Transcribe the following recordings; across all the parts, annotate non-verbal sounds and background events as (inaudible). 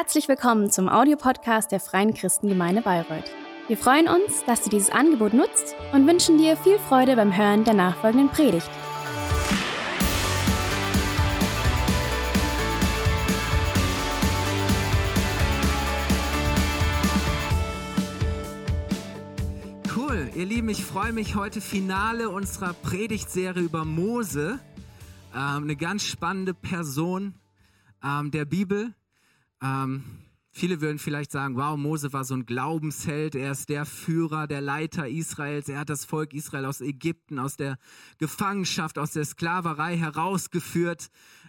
Herzlich willkommen zum Audiopodcast der Freien Christengemeinde Bayreuth. Wir freuen uns, dass du dieses Angebot nutzt und wünschen dir viel Freude beim Hören der nachfolgenden Predigt. Cool, ihr Lieben, ich freue mich heute Finale unserer Predigtserie über Mose. Ähm, eine ganz spannende Person ähm, der Bibel. Ähm, viele würden vielleicht sagen, wow, Mose war so ein Glaubensheld, er ist der Führer, der Leiter Israels, er hat das Volk Israel aus Ägypten, aus der Gefangenschaft, aus der Sklaverei herausgeführt.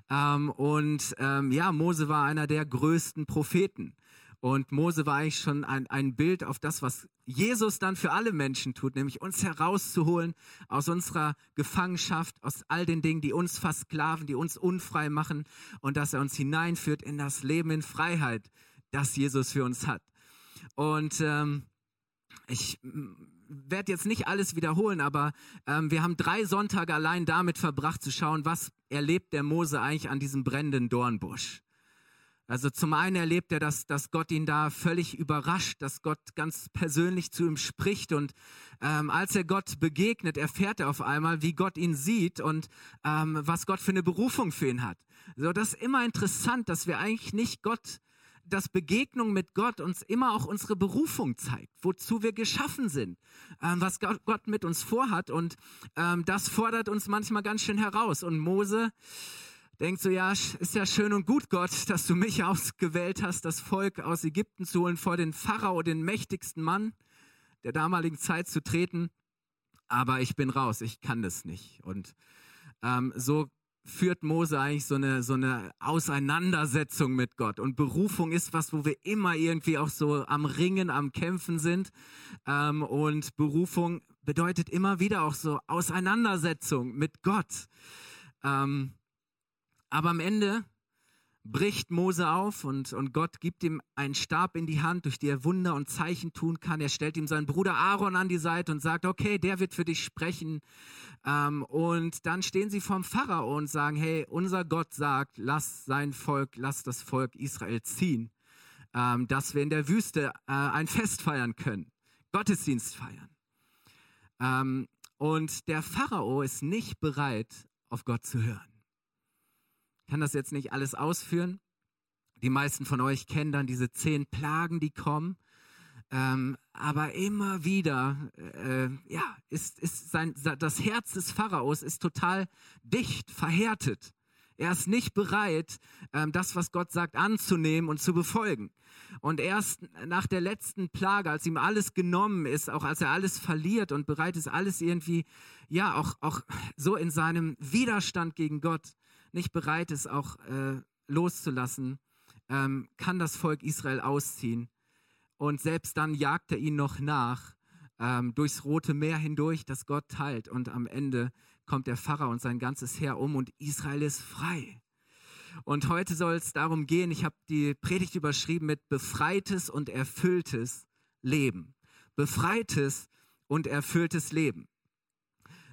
Ähm, und ähm, ja, Mose war einer der größten Propheten. Und Mose war eigentlich schon ein, ein Bild auf das, was Jesus dann für alle Menschen tut, nämlich uns herauszuholen aus unserer Gefangenschaft, aus all den Dingen, die uns versklaven, die uns unfrei machen und dass er uns hineinführt in das Leben in Freiheit, das Jesus für uns hat. Und ähm, ich werde jetzt nicht alles wiederholen, aber ähm, wir haben drei Sonntage allein damit verbracht zu schauen, was erlebt der Mose eigentlich an diesem brennenden Dornbusch. Also zum einen erlebt er, dass, dass Gott ihn da völlig überrascht, dass Gott ganz persönlich zu ihm spricht und ähm, als er Gott begegnet, erfährt er auf einmal, wie Gott ihn sieht und ähm, was Gott für eine Berufung für ihn hat. So, das ist immer interessant, dass wir eigentlich nicht Gott, dass Begegnung mit Gott uns immer auch unsere Berufung zeigt, wozu wir geschaffen sind, ähm, was Gott mit uns vorhat und ähm, das fordert uns manchmal ganz schön heraus. Und Mose, denkt so, ja, ist ja schön und gut, Gott, dass du mich (laughs) ausgewählt hast, das Volk aus Ägypten zu holen, vor den Pharao, den mächtigsten Mann der damaligen Zeit zu treten. Aber ich bin raus, ich kann das nicht. Und ähm, so führt Mose eigentlich so eine, so eine Auseinandersetzung mit Gott. Und Berufung ist was, wo wir immer irgendwie auch so am Ringen, am Kämpfen sind. Ähm, und Berufung bedeutet immer wieder auch so Auseinandersetzung mit Gott. Ähm, aber am Ende bricht Mose auf und, und Gott gibt ihm einen Stab in die Hand, durch den er Wunder und Zeichen tun kann. Er stellt ihm seinen Bruder Aaron an die Seite und sagt, okay, der wird für dich sprechen. Ähm, und dann stehen sie vorm Pharao und sagen, hey, unser Gott sagt, lass sein Volk, lass das Volk Israel ziehen, ähm, dass wir in der Wüste äh, ein Fest feiern können, Gottesdienst feiern. Ähm, und der Pharao ist nicht bereit, auf Gott zu hören kann das jetzt nicht alles ausführen. Die meisten von euch kennen dann diese zehn Plagen, die kommen. Ähm, aber immer wieder, äh, ja, ist, ist sein, das Herz des Pharaos ist total dicht, verhärtet. Er ist nicht bereit, ähm, das, was Gott sagt, anzunehmen und zu befolgen. Und erst nach der letzten Plage, als ihm alles genommen ist, auch als er alles verliert und bereit ist, alles irgendwie, ja, auch, auch so in seinem Widerstand gegen Gott, nicht bereit ist, auch äh, loszulassen, ähm, kann das Volk Israel ausziehen. Und selbst dann jagt er ihn noch nach, ähm, durchs Rote Meer hindurch, das Gott teilt. Und am Ende kommt der Pharao und sein ganzes Heer um und Israel ist frei. Und heute soll es darum gehen, ich habe die Predigt überschrieben mit befreites und erfülltes Leben. Befreites und erfülltes Leben.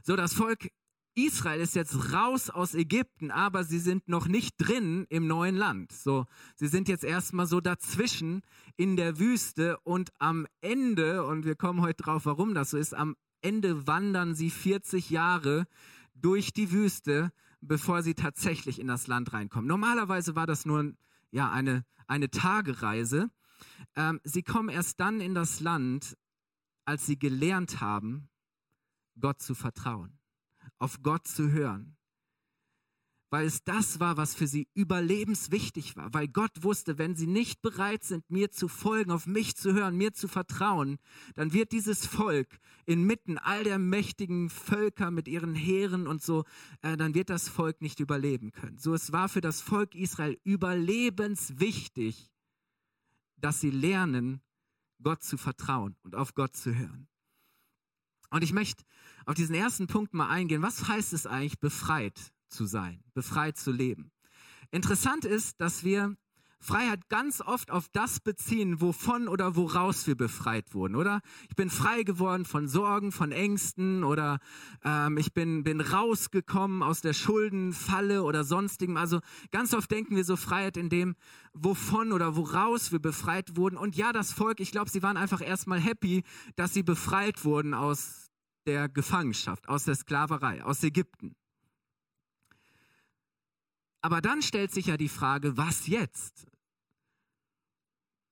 So, das Volk Israel ist jetzt raus aus Ägypten, aber sie sind noch nicht drin im neuen Land. So, sie sind jetzt erstmal so dazwischen in der Wüste und am Ende, und wir kommen heute drauf, warum das so ist, am Ende wandern sie 40 Jahre durch die Wüste, bevor sie tatsächlich in das Land reinkommen. Normalerweise war das nur ja, eine, eine Tagereise. Ähm, sie kommen erst dann in das Land, als sie gelernt haben, Gott zu vertrauen auf Gott zu hören. Weil es das war, was für sie überlebenswichtig war. Weil Gott wusste, wenn sie nicht bereit sind, mir zu folgen, auf mich zu hören, mir zu vertrauen, dann wird dieses Volk inmitten all der mächtigen Völker mit ihren Heeren und so, äh, dann wird das Volk nicht überleben können. So, es war für das Volk Israel überlebenswichtig, dass sie lernen, Gott zu vertrauen und auf Gott zu hören. Und ich möchte auf diesen ersten Punkt mal eingehen. Was heißt es eigentlich, befreit zu sein, befreit zu leben? Interessant ist, dass wir Freiheit ganz oft auf das beziehen, wovon oder woraus wir befreit wurden, oder? Ich bin frei geworden von Sorgen, von Ängsten oder ähm, ich bin, bin rausgekommen aus der Schuldenfalle oder sonstigem. Also ganz oft denken wir so Freiheit in dem, wovon oder woraus wir befreit wurden. Und ja, das Volk, ich glaube, sie waren einfach erstmal happy, dass sie befreit wurden aus der Gefangenschaft, aus der Sklaverei, aus Ägypten. Aber dann stellt sich ja die Frage, was jetzt?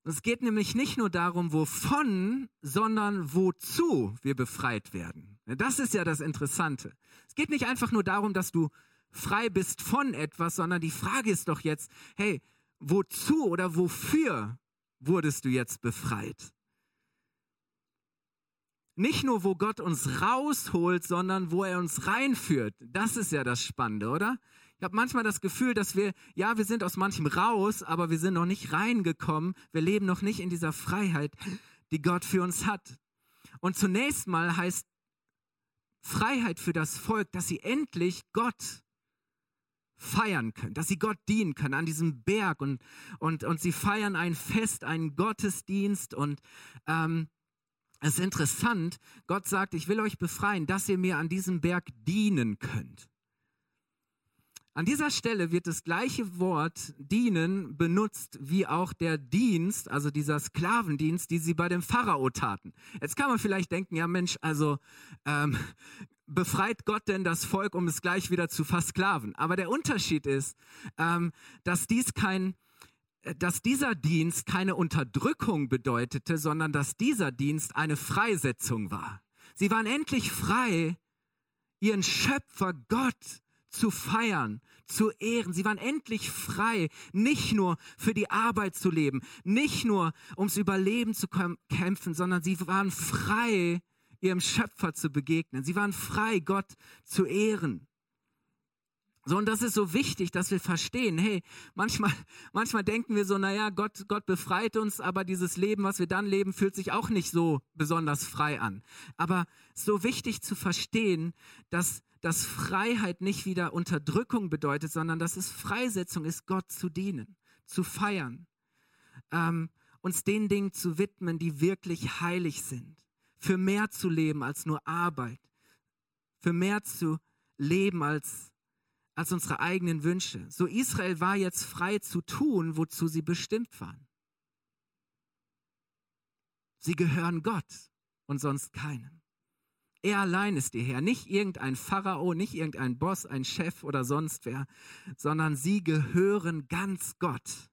Es geht nämlich nicht nur darum, wovon, sondern wozu wir befreit werden. Das ist ja das Interessante. Es geht nicht einfach nur darum, dass du frei bist von etwas, sondern die Frage ist doch jetzt, hey, wozu oder wofür wurdest du jetzt befreit? Nicht nur, wo Gott uns rausholt, sondern wo er uns reinführt. Das ist ja das Spannende, oder? Ich habe manchmal das Gefühl, dass wir, ja, wir sind aus manchem raus, aber wir sind noch nicht reingekommen. Wir leben noch nicht in dieser Freiheit, die Gott für uns hat. Und zunächst mal heißt Freiheit für das Volk, dass sie endlich Gott feiern können, dass sie Gott dienen können an diesem Berg und, und, und sie feiern ein Fest, einen Gottesdienst und ähm, es ist interessant, Gott sagt, ich will euch befreien, dass ihr mir an diesem Berg dienen könnt. An dieser Stelle wird das gleiche Wort dienen benutzt wie auch der Dienst, also dieser Sklavendienst, die sie bei dem Pharao taten. Jetzt kann man vielleicht denken, ja Mensch, also ähm, befreit Gott denn das Volk, um es gleich wieder zu versklaven? Aber der Unterschied ist, ähm, dass dies kein dass dieser Dienst keine Unterdrückung bedeutete, sondern dass dieser Dienst eine Freisetzung war. Sie waren endlich frei, ihren Schöpfer Gott zu feiern, zu ehren. Sie waren endlich frei, nicht nur für die Arbeit zu leben, nicht nur ums Überleben zu kämpfen, sondern sie waren frei, ihrem Schöpfer zu begegnen. Sie waren frei, Gott zu ehren. So, und das ist so wichtig, dass wir verstehen, hey, manchmal, (laughs) manchmal denken wir so, naja, Gott, Gott befreit uns, aber dieses Leben, was wir dann leben, fühlt sich auch nicht so besonders frei an. Aber so wichtig zu verstehen, dass dass Freiheit nicht wieder Unterdrückung bedeutet, sondern dass es Freisetzung ist, Gott zu dienen, zu feiern, ähm, uns den Dingen zu widmen, die wirklich heilig sind, für mehr zu leben als nur Arbeit, für mehr zu leben als, als unsere eigenen Wünsche. So Israel war jetzt frei zu tun, wozu sie bestimmt waren. Sie gehören Gott und sonst keinem. Er allein ist ihr Herr, nicht irgendein Pharao, nicht irgendein Boss, ein Chef oder sonst wer, sondern sie gehören ganz Gott.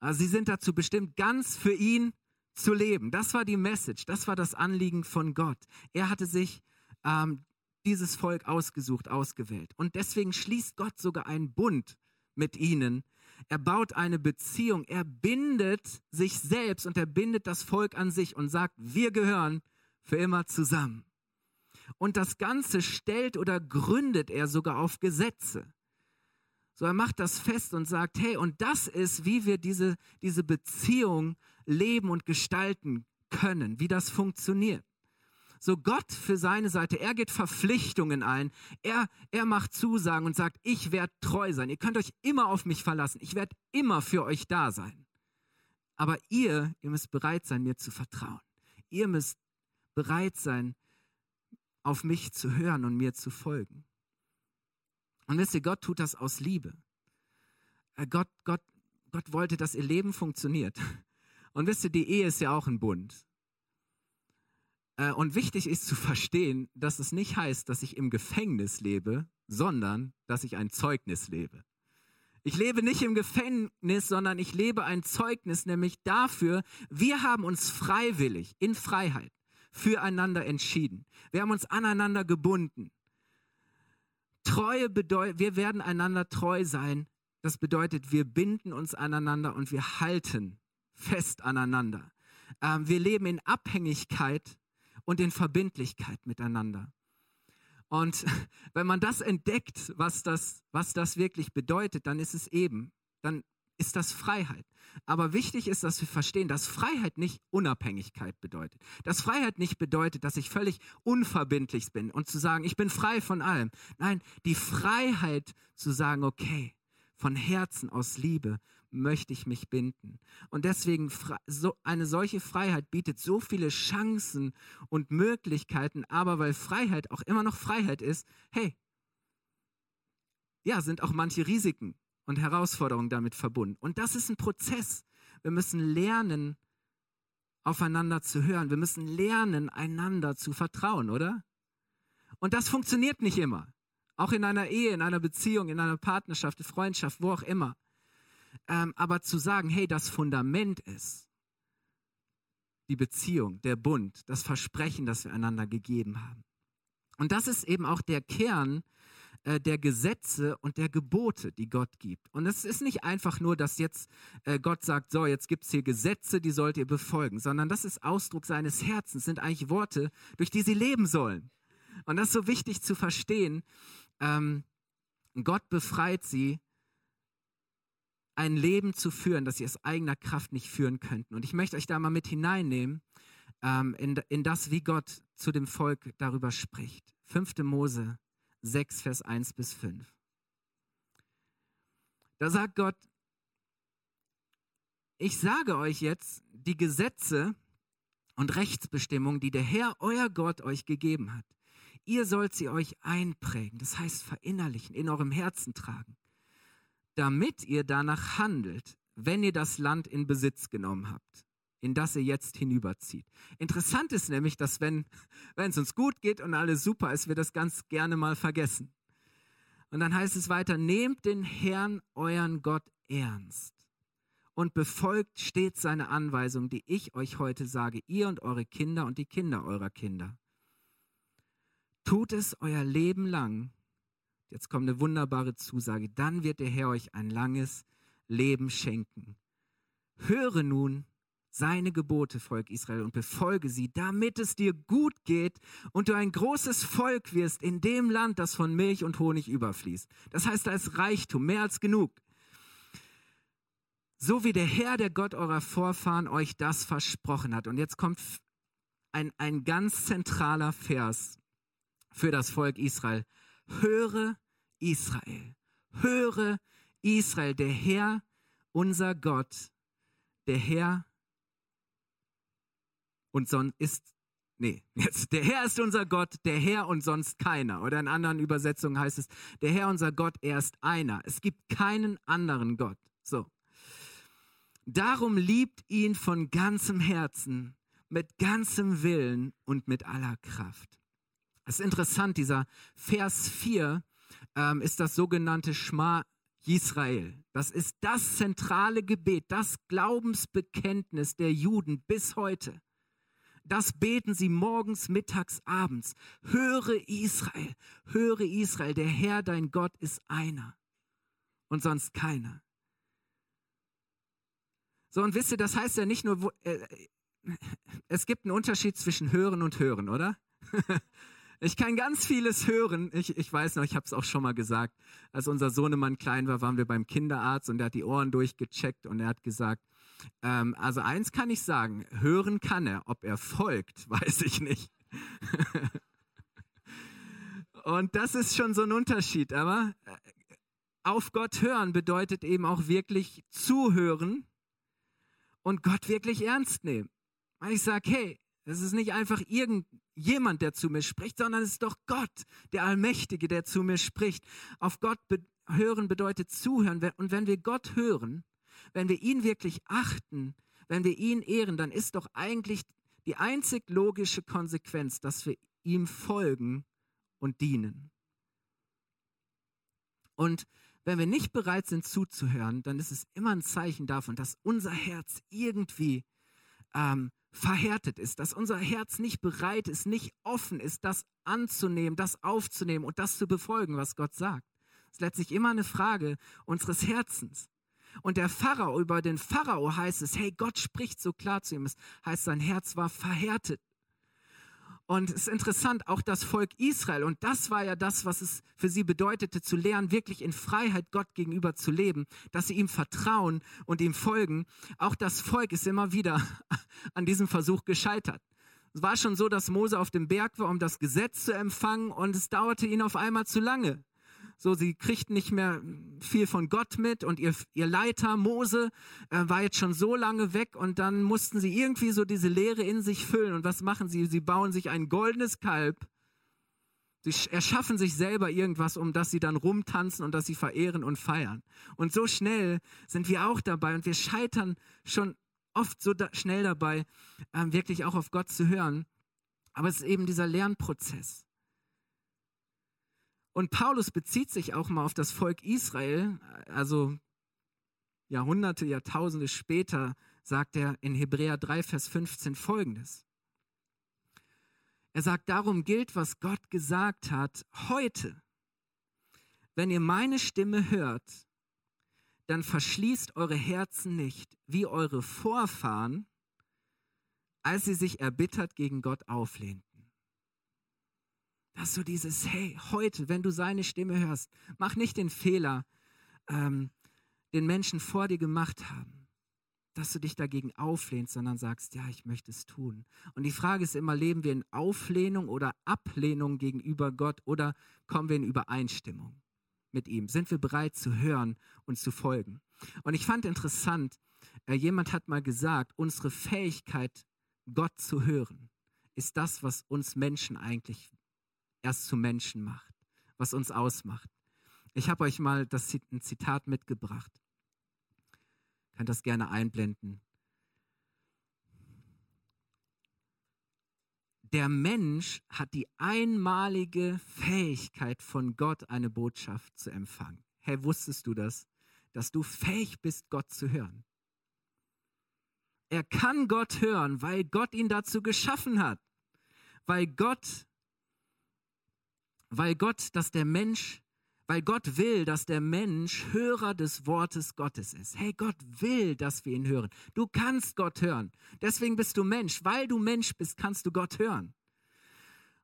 Also sie sind dazu bestimmt, ganz für ihn zu leben. Das war die Message, das war das Anliegen von Gott. Er hatte sich ähm, dieses Volk ausgesucht, ausgewählt. Und deswegen schließt Gott sogar einen Bund mit ihnen. Er baut eine Beziehung, er bindet sich selbst und er bindet das Volk an sich und sagt, wir gehören für immer zusammen. Und das Ganze stellt oder gründet er sogar auf Gesetze. So, er macht das fest und sagt, hey, und das ist, wie wir diese, diese Beziehung leben und gestalten können, wie das funktioniert. So Gott für seine Seite, er geht Verpflichtungen ein, er, er macht Zusagen und sagt, ich werde treu sein, ihr könnt euch immer auf mich verlassen, ich werde immer für euch da sein. Aber ihr, ihr müsst bereit sein, mir zu vertrauen. Ihr müsst bereit sein, auf mich zu hören und mir zu folgen. Und wisst ihr, Gott tut das aus Liebe. Äh, Gott, Gott, Gott wollte, dass ihr Leben funktioniert. (laughs) Und wisst ihr, die Ehe ist ja auch ein Bund. Äh, und wichtig ist zu verstehen, dass es nicht heißt, dass ich im Gefängnis lebe, sondern dass ich ein Zeugnis lebe. Ich lebe nicht im Gefängnis, sondern ich lebe ein Zeugnis, nämlich dafür, wir haben uns freiwillig in Freiheit füreinander entschieden. Wir haben uns aneinander gebunden. Treue bedeutet, wir werden einander treu sein. Das bedeutet, wir binden uns aneinander und wir halten fest aneinander. Ähm, wir leben in Abhängigkeit und in Verbindlichkeit miteinander. Und (laughs) wenn man das entdeckt, was das, was das wirklich bedeutet, dann ist es eben, dann ist das Freiheit. Aber wichtig ist, dass wir verstehen, dass Freiheit nicht Unabhängigkeit bedeutet. Dass Freiheit nicht bedeutet, dass ich völlig unverbindlich bin und zu sagen, ich bin frei von allem. Nein, die Freiheit zu sagen, okay, von Herzen aus Liebe möchte ich mich binden. Und deswegen, so, eine solche Freiheit bietet so viele Chancen und Möglichkeiten, aber weil Freiheit auch immer noch Freiheit ist, hey, ja, sind auch manche Risiken und Herausforderungen damit verbunden. Und das ist ein Prozess. Wir müssen lernen, aufeinander zu hören. Wir müssen lernen, einander zu vertrauen, oder? Und das funktioniert nicht immer. Auch in einer Ehe, in einer Beziehung, in einer Partnerschaft, Freundschaft, wo auch immer. Ähm, aber zu sagen, hey, das Fundament ist die Beziehung, der Bund, das Versprechen, das wir einander gegeben haben. Und das ist eben auch der Kern äh, der Gesetze und der Gebote, die Gott gibt. Und es ist nicht einfach nur, dass jetzt äh, Gott sagt, so, jetzt gibt es hier Gesetze, die sollt ihr befolgen, sondern das ist Ausdruck seines Herzens, sind eigentlich Worte, durch die sie leben sollen. Und das ist so wichtig zu verstehen. Ähm, Gott befreit sie, ein Leben zu führen, das sie aus eigener Kraft nicht führen könnten. Und ich möchte euch da mal mit hineinnehmen ähm, in, in das, wie Gott zu dem Volk darüber spricht. 5. Mose 6, Vers 1 bis 5. Da sagt Gott, ich sage euch jetzt die Gesetze und Rechtsbestimmungen, die der Herr, euer Gott, euch gegeben hat. Ihr sollt sie euch einprägen, das heißt verinnerlichen, in eurem Herzen tragen, damit ihr danach handelt, wenn ihr das Land in Besitz genommen habt, in das ihr jetzt hinüberzieht. Interessant ist nämlich, dass wenn es uns gut geht und alles super ist, wir das ganz gerne mal vergessen. Und dann heißt es weiter, nehmt den Herrn, euren Gott, ernst und befolgt stets seine Anweisungen, die ich euch heute sage, ihr und eure Kinder und die Kinder eurer Kinder. Tut es euer Leben lang. Jetzt kommt eine wunderbare Zusage. Dann wird der Herr euch ein langes Leben schenken. Höre nun seine Gebote, Volk Israel, und befolge sie, damit es dir gut geht und du ein großes Volk wirst in dem Land, das von Milch und Honig überfließt. Das heißt, da ist Reichtum, mehr als genug. So wie der Herr, der Gott eurer Vorfahren, euch das versprochen hat. Und jetzt kommt ein, ein ganz zentraler Vers für das Volk Israel. Höre Israel, höre Israel, der Herr, unser Gott, der Herr und sonst ist, nee, (laughs) jetzt, der Herr ist unser Gott, der Herr und sonst keiner. Oder in anderen Übersetzungen heißt es, der Herr unser Gott, er ist einer. Es gibt keinen anderen Gott. So. Darum liebt ihn von ganzem Herzen, mit ganzem Willen und mit aller Kraft. Es ist interessant, dieser Vers 4 ähm, ist das sogenannte Schma Israel. Das ist das zentrale Gebet, das Glaubensbekenntnis der Juden bis heute. Das beten sie morgens, mittags, abends. Höre Israel, höre Israel, der Herr, dein Gott, ist einer und sonst keiner. So, und wisst ihr, das heißt ja nicht nur, wo, äh, es gibt einen Unterschied zwischen hören und hören, oder? (laughs) Ich kann ganz vieles hören. Ich, ich weiß noch, ich habe es auch schon mal gesagt. Als unser Sohnemann klein war, waren wir beim Kinderarzt und er hat die Ohren durchgecheckt und er hat gesagt, ähm, also eins kann ich sagen, hören kann er. Ob er folgt, (laughs) weiß ich nicht. (laughs) und das ist schon so ein Unterschied. Aber äh, auf Gott hören bedeutet eben auch wirklich zuhören und Gott wirklich ernst nehmen. Weil ich sage, hey, es ist nicht einfach irgendjemand, der zu mir spricht, sondern es ist doch Gott, der Allmächtige, der zu mir spricht. Auf Gott be hören bedeutet zuhören. Und wenn wir Gott hören, wenn wir ihn wirklich achten, wenn wir ihn ehren, dann ist doch eigentlich die einzig logische Konsequenz, dass wir ihm folgen und dienen. Und wenn wir nicht bereit sind zuzuhören, dann ist es immer ein Zeichen davon, dass unser Herz irgendwie ähm, verhärtet ist, dass unser Herz nicht bereit ist, nicht offen ist, das anzunehmen, das aufzunehmen und das zu befolgen, was Gott sagt. Es ist letztlich immer eine Frage unseres Herzens. Und der Pharao, über den Pharao heißt es, hey, Gott spricht so klar zu ihm. Es heißt, sein Herz war verhärtet. Und es ist interessant, auch das Volk Israel, und das war ja das, was es für sie bedeutete, zu lernen, wirklich in Freiheit Gott gegenüber zu leben, dass sie ihm vertrauen und ihm folgen. Auch das Volk ist immer wieder (laughs) an diesem Versuch gescheitert. Es war schon so, dass Mose auf dem Berg war, um das Gesetz zu empfangen, und es dauerte ihnen auf einmal zu lange. So, sie kriegten nicht mehr viel von Gott mit und ihr, ihr Leiter Mose äh, war jetzt schon so lange weg und dann mussten sie irgendwie so diese Leere in sich füllen. Und was machen sie? Sie bauen sich ein goldenes Kalb. Sie erschaffen sich selber irgendwas, um das sie dann rumtanzen und das sie verehren und feiern. Und so schnell sind wir auch dabei und wir scheitern schon oft so da, schnell dabei, äh, wirklich auch auf Gott zu hören. Aber es ist eben dieser Lernprozess. Und Paulus bezieht sich auch mal auf das Volk Israel, also Jahrhunderte, Jahrtausende später sagt er in Hebräer 3, Vers 15 folgendes. Er sagt, darum gilt, was Gott gesagt hat, heute. Wenn ihr meine Stimme hört, dann verschließt eure Herzen nicht, wie eure Vorfahren, als sie sich erbittert gegen Gott auflehnten. Das so dieses, hey, heute, wenn du seine Stimme hörst, mach nicht den Fehler, ähm, den Menschen vor dir gemacht haben, dass du dich dagegen auflehnst, sondern sagst, ja, ich möchte es tun. Und die Frage ist immer, leben wir in Auflehnung oder Ablehnung gegenüber Gott oder kommen wir in Übereinstimmung mit ihm? Sind wir bereit zu hören und zu folgen? Und ich fand interessant, äh, jemand hat mal gesagt, unsere Fähigkeit, Gott zu hören, ist das, was uns Menschen eigentlich erst zu Menschen macht, was uns ausmacht. Ich habe euch mal das, ein Zitat mitgebracht. Könnt das gerne einblenden. Der Mensch hat die einmalige Fähigkeit von Gott, eine Botschaft zu empfangen. Hey, wusstest du das? Dass du fähig bist, Gott zu hören. Er kann Gott hören, weil Gott ihn dazu geschaffen hat. Weil Gott weil Gott, dass der Mensch, weil Gott will, dass der Mensch Hörer des Wortes Gottes ist. Hey, Gott will, dass wir ihn hören. Du kannst Gott hören. Deswegen bist du Mensch. Weil du Mensch bist, kannst du Gott hören.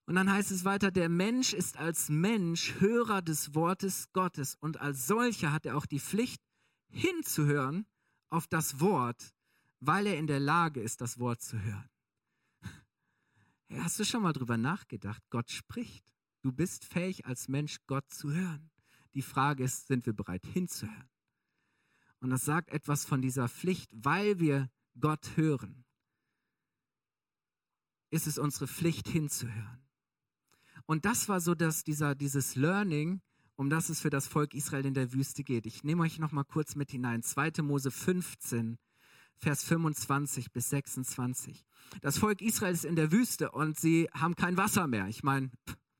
Und dann heißt es weiter, der Mensch ist als Mensch Hörer des Wortes Gottes und als solcher hat er auch die Pflicht, hinzuhören auf das Wort, weil er in der Lage ist, das Wort zu hören. (laughs) Hey, hast du schon mal drüber nachgedacht? Gott spricht. Du bist fähig als Mensch, Gott zu hören. Die Frage ist, sind wir bereit hinzuhören? Und das sagt etwas von dieser Pflicht, weil wir Gott hören. Ist es unsere Pflicht hinzuhören? Und das war so, dass dieser, dieses Learning, um das es für das Volk Israel in der Wüste geht. Ich nehme euch noch mal kurz mit hinein. 2. Mose 15, Vers 25 bis 26. Das Volk Israel ist in der Wüste und sie haben kein Wasser mehr. Ich meine,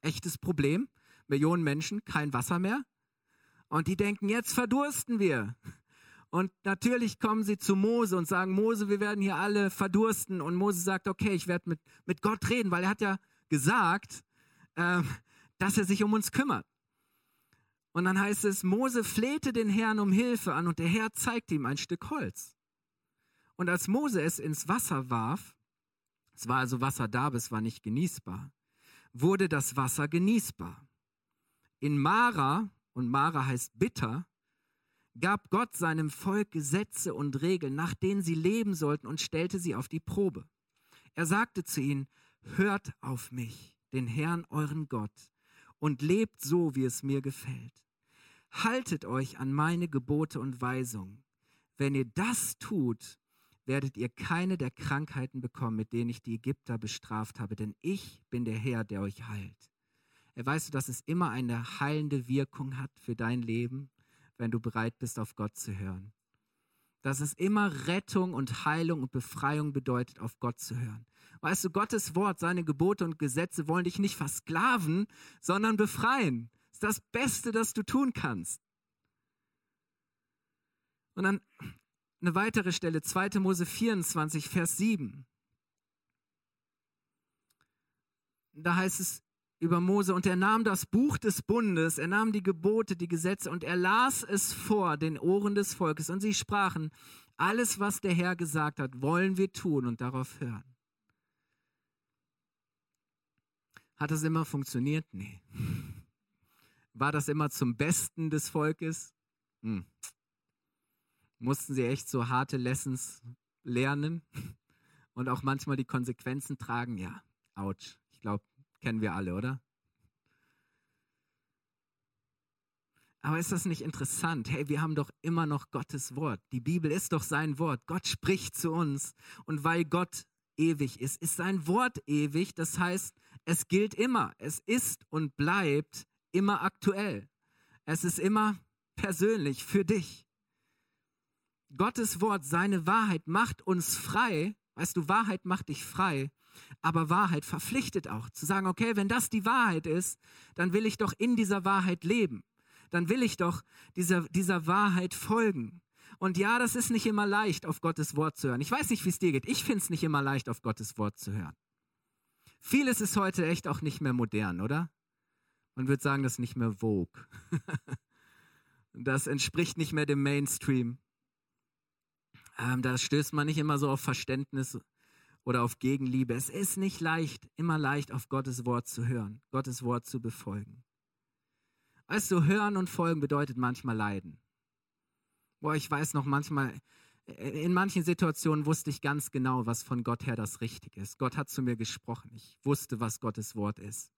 echtes Problem. Millionen Menschen, kein Wasser mehr. Und die denken, jetzt verdursten wir. Und natürlich kommen sie zu Mose und sagen, Mose, wir werden hier alle verdursten. Und Mose sagt, okay, ich werde mit, mit Gott reden, weil er hat ja gesagt, äh, dass er sich um uns kümmert. Und dann heißt es, Mose flehte den Herrn um Hilfe an und der Herr zeigte ihm ein Stück Holz. Und als Mose es ins Wasser warf, es war also Wasser da, aber es war nicht genießbar, wurde das Wasser genießbar. In Mara, und Mara heißt bitter, gab Gott seinem Volk Gesetze und Regeln, nach denen sie leben sollten, und stellte sie auf die Probe. Er sagte zu ihnen, hört auf mich, den Herrn euren Gott, und lebt so, wie es mir gefällt. Haltet euch an meine Gebote und Weisungen. Wenn ihr das tut, werdet ihr keine der Krankheiten bekommen, mit denen ich die Ägypter bestraft habe, denn ich bin der Herr, der euch heilt. Er weißt du, dass es immer eine heilende Wirkung hat für dein Leben, wenn du bereit bist, auf Gott zu hören. Dass es immer Rettung und Heilung und Befreiung bedeutet, auf Gott zu hören. Weißt du, Gottes Wort, seine Gebote und Gesetze wollen dich nicht versklaven, sondern befreien. Das ist das Beste, das du tun kannst. Und dann eine weitere Stelle, 2. Mose 24, Vers 7. Da heißt es über Mose, und er nahm das Buch des Bundes, er nahm die Gebote, die Gesetze, und er las es vor den Ohren des Volkes. Und sie sprachen, alles, was der Herr gesagt hat, wollen wir tun und darauf hören. Hat das immer funktioniert? Nee. War das immer zum Besten des Volkes? Hm mussten sie echt so harte Lessons lernen (laughs) und auch manchmal die Konsequenzen tragen. Ja, ouch. Ich glaube, kennen wir alle, oder? Aber ist das nicht interessant? Hey, wir haben doch immer noch Gottes Wort. Die Bibel ist doch sein Wort. Gott spricht zu uns. Und weil Gott ewig ist, ist sein Wort ewig. Das heißt, es gilt immer. Es ist und bleibt immer aktuell. Es ist immer persönlich für dich. Gottes Wort, seine Wahrheit macht uns frei. Weißt du, Wahrheit macht dich frei. Aber Wahrheit verpflichtet auch zu sagen, okay, wenn das die Wahrheit ist, dann will ich doch in dieser Wahrheit leben. Dann will ich doch dieser, dieser Wahrheit folgen. Und ja, das ist nicht immer leicht, auf Gottes Wort zu hören. Ich weiß nicht, wie es dir geht. Ich finde es nicht immer leicht, auf Gottes Wort zu hören. Vieles ist heute echt auch nicht mehr modern, oder? Man würde sagen, das ist nicht mehr Vogue. (laughs) das entspricht nicht mehr dem Mainstream. Ähm, da stößt man nicht immer so auf Verständnis oder auf Gegenliebe. Es ist nicht leicht, immer leicht auf Gottes Wort zu hören, Gottes Wort zu befolgen. Weißt du, hören und folgen bedeutet manchmal leiden. Boah, ich weiß noch manchmal, in manchen Situationen wusste ich ganz genau, was von Gott her das Richtige ist. Gott hat zu mir gesprochen. Ich wusste, was Gottes Wort ist.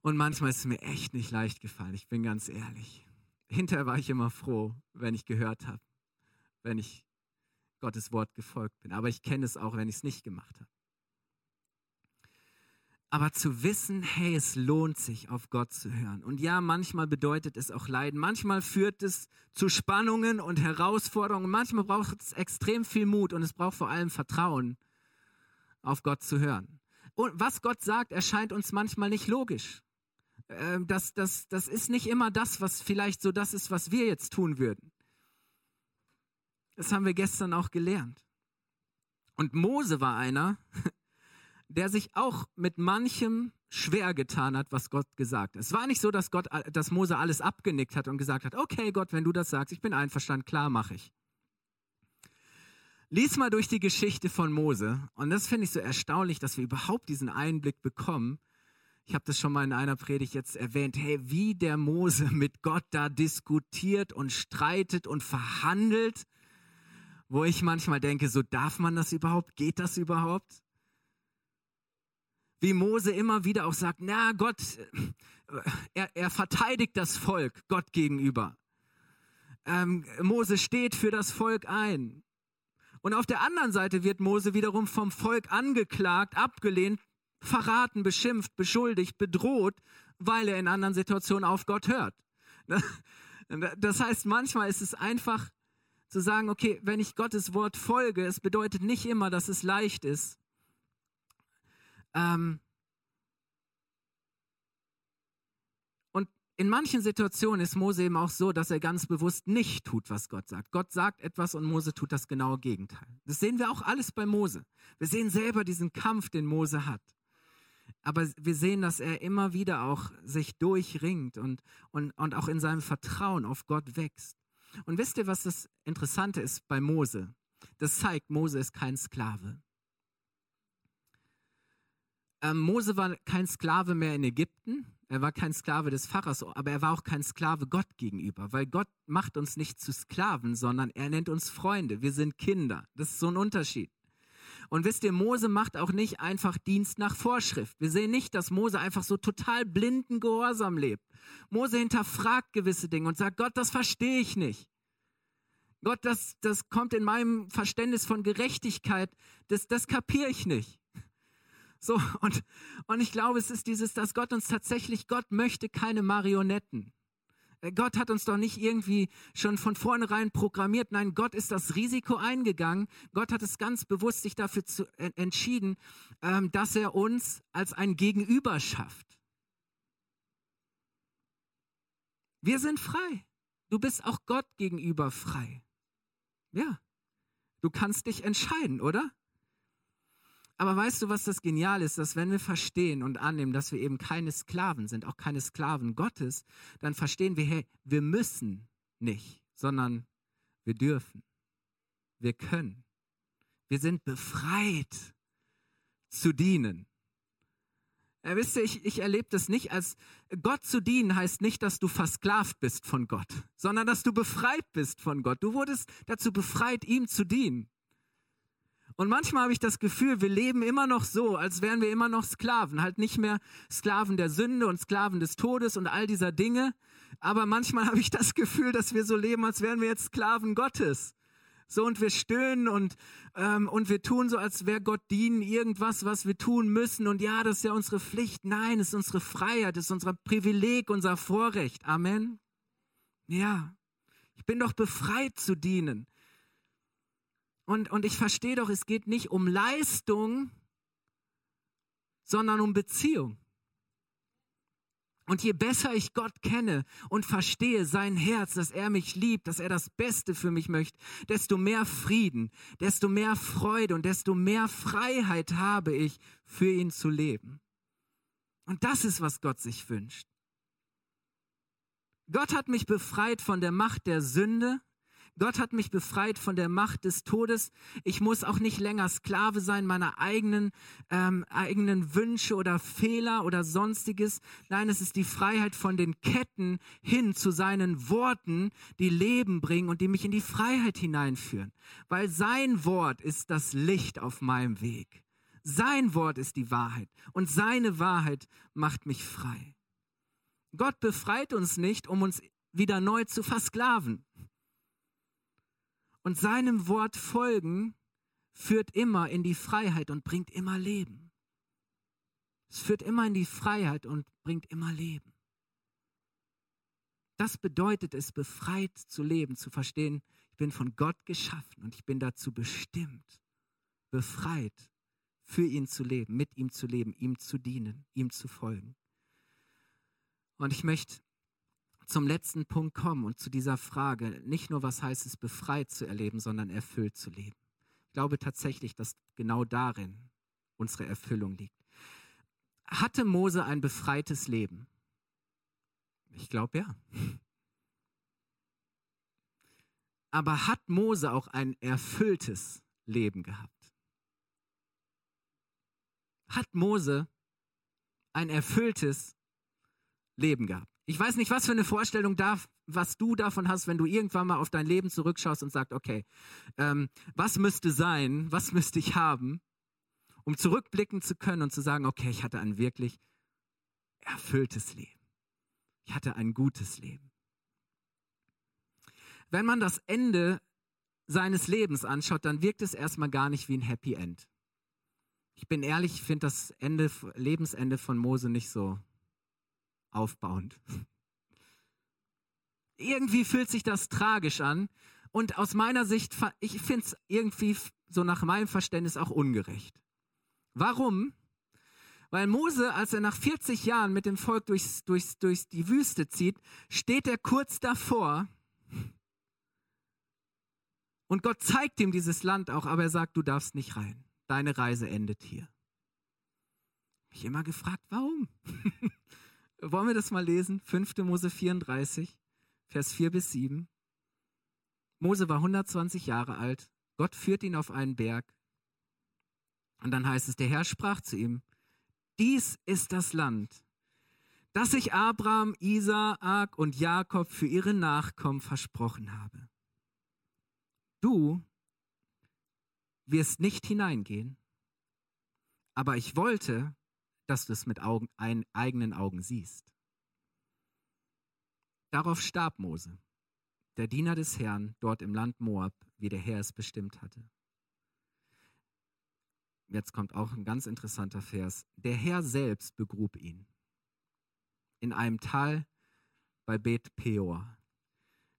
Und manchmal ist es mir echt nicht leicht gefallen, ich bin ganz ehrlich. Hinterher war ich immer froh, wenn ich gehört habe, wenn ich Gottes Wort gefolgt bin. Aber ich kenne es auch, wenn ich es nicht gemacht habe. Aber zu wissen, hey, es lohnt sich, auf Gott zu hören. Und ja, manchmal bedeutet es auch Leiden. Manchmal führt es zu Spannungen und Herausforderungen. Manchmal braucht es extrem viel Mut und es braucht vor allem Vertrauen, auf Gott zu hören. Und was Gott sagt, erscheint uns manchmal nicht logisch. Ähm, das, das, das ist nicht immer das, was vielleicht so das ist, was wir jetzt tun würden. Das haben wir gestern auch gelernt. Und Mose war einer, (laughs) der sich auch mit manchem schwer getan hat, was Gott gesagt hat. Es war nicht so, dass Gott, dass Mose alles abgenickt hat und gesagt hat, okay Gott, wenn du das sagst, ich bin einverstanden, klar mache ich. Lies mal durch die Geschichte von Mose und das finde ich so erstaunlich, dass wir überhaupt diesen Einblick bekommen. Ich habe das schon mal in einer Predigt jetzt erwähnt, hey, wie der Mose mit Gott da diskutiert und streitet und verhandelt, wo ich manchmal denke, so darf man das überhaupt? Geht das überhaupt? wie Mose immer wieder auch sagt, na Gott, er, er verteidigt das Volk Gott gegenüber. Ähm, Mose steht für das Volk ein. Und auf der anderen Seite wird Mose wiederum vom Volk angeklagt, abgelehnt, verraten, beschimpft, beschuldigt, bedroht, weil er in anderen Situationen auf Gott hört. (laughs) Das heißt, manchmal ist es einfach zu sagen, okay, wenn ich Gottes Wort folge, es bedeutet nicht immer, dass es leicht ist, ähm, und in manchen Situationen ist Mose eben auch so, dass er ganz bewusst nicht tut, was Gott sagt. Gott sagt etwas und Mose tut das genaue Gegenteil. Das sehen wir auch alles bei Mose. Wir sehen selber diesen Kampf, den Mose hat. Aber wir sehen, dass er immer wieder auch sich durchringt und, und, und auch in seinem Vertrauen auf Gott wächst. Und wisst ihr, was das Interessante ist bei Mose? Das zeigt, Mose ist kein Sklave. Ähm, Mose war kein Sklave mehr in Ägypten. Er war kein Sklave des Pfarrers, aber er war auch kein Sklave Gott gegenüber, weil Gott macht uns nicht zu Sklaven, sondern er nennt uns Freunde. Wir sind Kinder. Das ist so ein Unterschied. Und wisst ihr, Mose macht auch nicht einfach Dienst nach Vorschrift. Wir sehen nicht, dass Mose einfach so total blinden Gehorsam lebt. Mose hinterfragt gewisse Dinge und sagt, Gott, das verstehe ich nicht. Gott, das, das kommt in meinem Verständnis von Gerechtigkeit, das, das kapiere ich nicht. So, und, und ich glaube, es ist dieses, dass Gott uns tatsächlich, Gott möchte keine Marionetten. Gott hat uns doch nicht irgendwie schon von vornherein programmiert. Nein, Gott ist das Risiko eingegangen. Gott hat es ganz bewusst sich dafür zu, entschieden, ähm, dass er uns als ein Gegenüber schafft. Wir sind frei. Du bist auch Gott gegenüber frei. Ja. Du kannst dich entscheiden, oder? Aber weißt du, was das Genial ist? Dass wenn wir verstehen und annehmen, dass wir eben keine Sklaven sind, auch keine Sklaven Gottes, dann verstehen wir, hey, wir müssen nicht, sondern wir dürfen. Wir können. Wir sind befreit zu dienen. Ja, wisst ihr, ich, ich erlebe das nicht als Gott zu dienen heißt nicht, dass du versklavt bist von Gott, sondern dass du befreit bist von Gott. Du wurdest dazu befreit, ihm zu dienen. Und manchmal habe ich das Gefühl, wir leben immer noch so, als wären wir immer noch Sklaven. Halt nicht mehr Sklaven der Sünde und Sklaven des Todes und all dieser Dinge. Aber manchmal (laughs) habe ich das Gefühl, dass wir so leben, als wären wir jetzt Sklaven Gottes. So und wir stöhnen und, ähm, und wir tun so, als wäre Gott dienen, irgendwas, was wir tun müssen. Und ja, das ist ja unsere Pflicht. Nein, es ist unsere Freiheit, es ist unser Privileg, unser Vorrecht. Amen. Ja, ich bin doch befreit zu dienen. Und, und ich verstehe doch, es geht nicht um Leistung, sondern um Beziehung. Und je besser ich Gott kenne und verstehe sein Herz, dass er mich liebt, dass er das Beste für mich möchte, desto mehr Frieden, desto mehr Freude und desto mehr Freiheit habe ich, für ihn zu leben. Und das ist, was Gott sich wünscht. Gott hat mich befreit von der Macht der Sünde, Gott hat mich befreit von der Macht des Todes. Ich muss auch nicht länger Sklave sein meiner eigenen, ähm, eigenen Wünsche oder Fehler oder sonstiges. Nein, es ist die Freiheit von den Ketten hin zu seinen Worten, die Leben bringen und die mich in die Freiheit hineinführen. Weil sein Wort ist das Licht auf meinem Weg. Sein Wort ist die Wahrheit und seine Wahrheit macht mich frei. Gott befreit uns nicht, um uns wieder neu zu versklaven. Und seinem Wort folgen führt immer in die Freiheit und bringt immer Leben. Es führt immer in die Freiheit und bringt immer Leben. Das bedeutet es, befreit zu leben, zu verstehen, ich bin von Gott geschaffen und ich bin dazu bestimmt, befreit, für ihn zu leben, mit ihm zu leben, ihm zu dienen, ihm zu folgen. Und ich möchte zum letzten Punkt kommen und zu dieser Frage, nicht nur was heißt es, befreit zu erleben, sondern erfüllt zu leben. Ich glaube tatsächlich, dass genau darin unsere Erfüllung liegt. Hatte Mose ein befreites Leben? Ich glaube ja. Aber hat Mose auch ein erfülltes Leben gehabt? Hat Mose ein erfülltes Leben gehabt? Ich weiß nicht, was für eine Vorstellung darf, was du davon hast, wenn du irgendwann mal auf dein Leben zurückschaust und sagst, okay, ähm, was müsste sein, was müsste ich haben, um zurückblicken zu können und zu sagen, okay, ich hatte ein wirklich erfülltes Leben. Ich hatte ein gutes Leben. Wenn man das Ende seines Lebens anschaut, dann wirkt es erstmal gar nicht wie ein Happy End. Ich bin ehrlich, ich finde das Ende, Lebensende von Mose nicht so aufbauend. Irgendwie fühlt sich das tragisch an und aus meiner Sicht, ich finde es irgendwie so nach meinem Verständnis auch ungerecht. Warum? Weil Mose, als er nach 40 Jahren mit dem Volk durchs, durchs, durch die Wüste zieht, steht er kurz davor und Gott zeigt ihm dieses Land auch, aber er sagt, du darfst nicht rein. Deine Reise endet hier. Ich immer gefragt, warum? (laughs) Wollen wir das mal lesen? 5. Mose 34, Vers 4 bis 7. Mose war 120 Jahre alt. Gott führt ihn auf einen Berg. Und dann heißt es, der Herr sprach zu ihm, dies ist das Land, das ich Abraham, Isaak und Jakob für ihre Nachkommen versprochen habe. Du wirst nicht hineingehen, aber ich wollte, dass du es mit Augen, ein, eigenen Augen siehst. Darauf starb Mose, der Diener des Herrn, dort im Land Moab, wie der Herr es bestimmt hatte. Jetzt kommt auch ein ganz interessanter Vers. Der Herr selbst begrub ihn in einem Tal bei Bet Peor.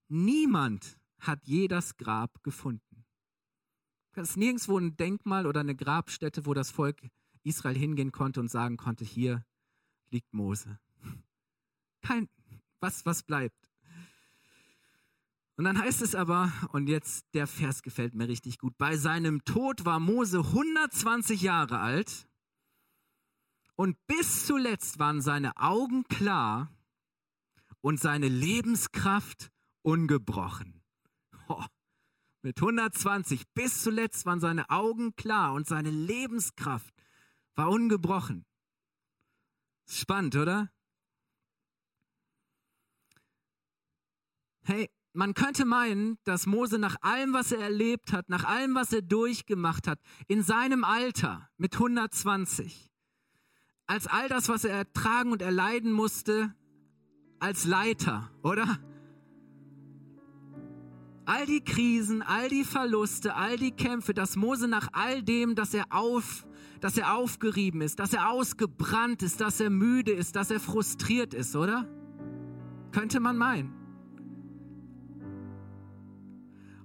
Niemand hat je das Grab gefunden. Es ist nirgendwo ein Denkmal oder eine Grabstätte, wo das Volk Israel hingehen konnte und sagen konnte, hier liegt Mose. Kein, was, was bleibt? Und dann heißt es aber, und jetzt der Vers gefällt mir richtig gut, bei seinem Tod war Mose 120 Jahre alt und bis zuletzt waren seine Augen klar und seine Lebenskraft ungebrochen. Oh, mit 120 bis zuletzt waren seine Augen klar und seine Lebenskraft war ungebrochen. Spannend, oder? Hey, man könnte meinen, dass Mose nach allem, was er erlebt hat, nach allem, was er durchgemacht hat, in seinem Alter mit 120, als all das, was er ertragen und erleiden musste, als Leiter, oder? All die Krisen, all die Verluste, all die Kämpfe, dass Mose nach all dem, dass er auf, dass er aufgerieben ist, dass er ausgebrannt ist, dass er müde ist, dass er frustriert ist, oder? Könnte man meinen.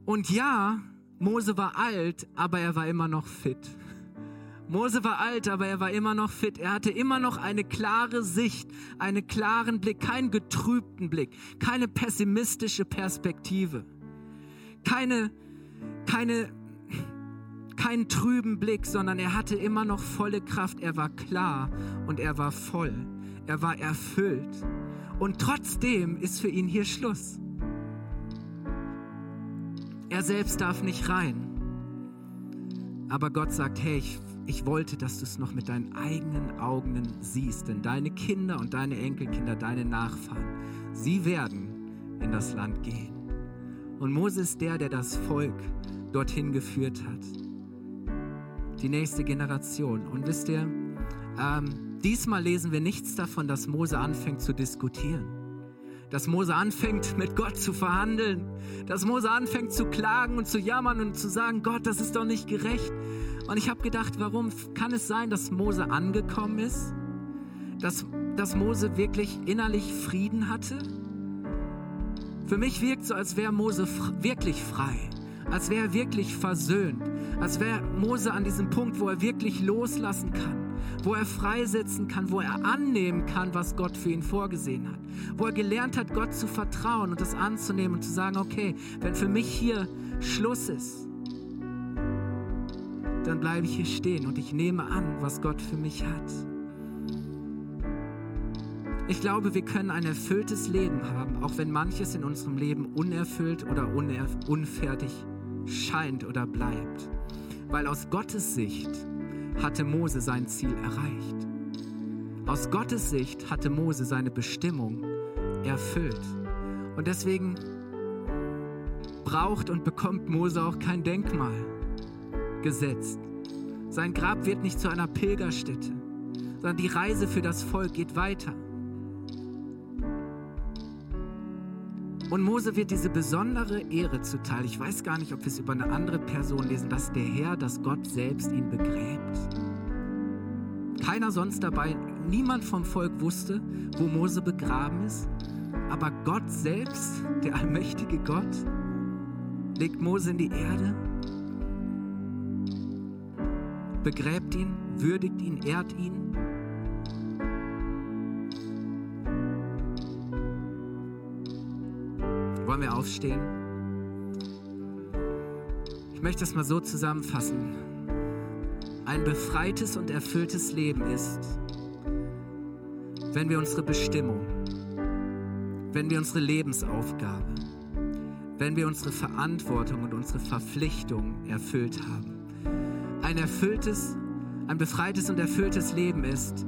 Und ja, Mose war alt, aber er war immer noch fit. Mose war alt, aber er war immer noch fit. Er hatte immer noch eine klare Sicht, einen klaren Blick, keinen getrübten Blick, keine pessimistische Perspektive keine, keine, keinen trüben Blick, sondern er hatte immer noch volle Kraft. Er war klar und er war voll. Er war erfüllt. Und trotzdem ist für ihn hier Schluss. Er selbst darf nicht rein. Aber Gott sagt, hey, ich, ich wollte, dass du es noch mit deinen eigenen Augen siehst. Denn deine Kinder und deine Enkelkinder, deine Nachfahren, sie werden in das Land gehen. Und Mose ist der, der das Volk dorthin geführt hat. Die nächste Generation. Und wisst ihr, ähm, diesmal lesen wir nichts davon, dass Mose anfängt zu diskutieren. Dass Mose anfängt, mit Gott zu verhandeln. Dass Mose anfängt zu klagen und zu jammern und zu sagen, Gott, das ist doch nicht gerecht. Und ich habe gedacht, warum kann es sein, dass Mose angekommen ist? Dass, dass Mose wirklich innerlich Frieden hatte? Für mich wirkt so, als wäre Mose wirklich frei, als wäre er wirklich versöhnt, als wäre Mose an diesem Punkt, wo er wirklich loslassen kann, wo er freisetzen kann, wo er annehmen kann, was Gott für ihn vorgesehen hat, wo er gelernt hat, Gott zu vertrauen und das anzunehmen und zu sagen, okay, wenn für mich hier Schluss ist, dann bleibe ich hier stehen und ich nehme an, was Gott für mich hat. Ich glaube, wir können ein erfülltes Leben haben, auch wenn manches in unserem Leben unerfüllt oder unfertig scheint oder bleibt. Weil aus Gottes Sicht hatte Mose sein Ziel erreicht. Aus Gottes Sicht hatte Mose seine Bestimmung erfüllt. Und deswegen braucht und bekommt Mose auch kein Denkmal gesetzt. Sein Grab wird nicht zu einer Pilgerstätte, sondern die Reise für das Volk geht weiter. Und Mose wird diese besondere Ehre zuteil. Ich weiß gar nicht, ob wir es über eine andere Person lesen, dass der Herr, dass Gott selbst ihn begräbt. Keiner sonst dabei, niemand vom Volk wusste, wo Mose begraben ist. Aber Gott selbst, der allmächtige Gott, legt Mose in die Erde, begräbt ihn, würdigt ihn, ehrt ihn Wollen wir aufstehen? Ich möchte das mal so zusammenfassen. Ein befreites und erfülltes Leben ist, wenn wir unsere Bestimmung, wenn wir unsere Lebensaufgabe, wenn wir unsere Verantwortung und unsere Verpflichtung erfüllt haben. Ein erfülltes, ein befreites und erfülltes Leben ist,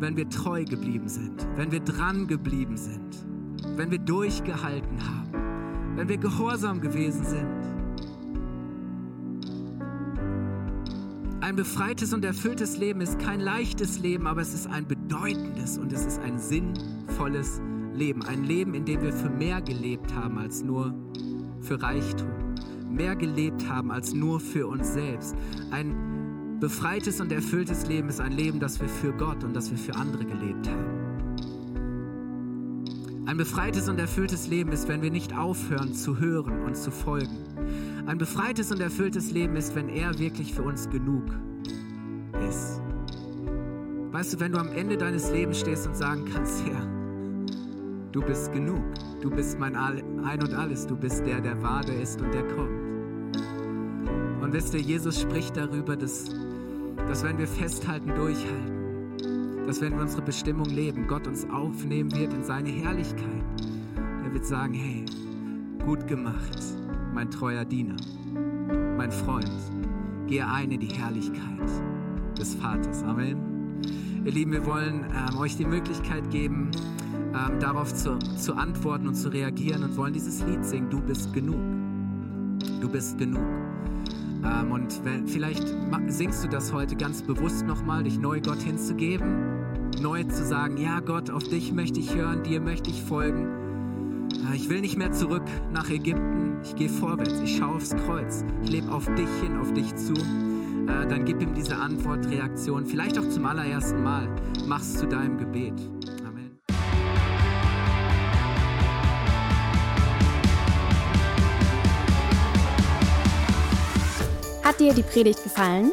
wenn wir treu geblieben sind, wenn wir dran geblieben sind, wenn wir durchgehalten haben wenn wir gehorsam gewesen sind. Ein befreites und erfülltes Leben ist kein leichtes Leben, aber es ist ein bedeutendes und es ist ein sinnvolles Leben. Ein Leben, in dem wir für mehr gelebt haben als nur für Reichtum. Mehr gelebt haben als nur für uns selbst. Ein befreites und erfülltes Leben ist ein Leben, das wir für Gott und das wir für andere gelebt haben. Ein befreites und erfülltes Leben ist, wenn wir nicht aufhören zu hören und zu folgen. Ein befreites und erfülltes Leben ist, wenn er wirklich für uns genug ist. Weißt du, wenn du am Ende deines Lebens stehst und sagen kannst, Herr, du bist genug, du bist mein Ein und alles, du bist der, der war, der ist und der kommt. Und wisst ihr, Jesus spricht darüber, dass, dass wenn wir festhalten, durchhalten, dass wenn wir unsere Bestimmung leben, Gott uns aufnehmen wird in seine Herrlichkeit. Er wird sagen, hey, gut gemacht, mein treuer Diener, mein Freund, gehe ein in die Herrlichkeit des Vaters. Amen. Ihr Lieben, wir wollen ähm, euch die Möglichkeit geben, ähm, darauf zu, zu antworten und zu reagieren und wollen dieses Lied singen. Du bist genug. Du bist genug. Ähm, und vielleicht singst du das heute ganz bewusst nochmal, dich neu Gott hinzugeben, neu zu sagen, ja Gott, auf dich möchte ich hören, dir möchte ich folgen. Äh, ich will nicht mehr zurück nach Ägypten, ich gehe vorwärts, ich schaue aufs Kreuz, ich lebe auf dich hin, auf dich zu. Äh, dann gib ihm diese Antwort, Reaktion, vielleicht auch zum allerersten Mal, mach es zu deinem Gebet. Hat dir die Predigt gefallen?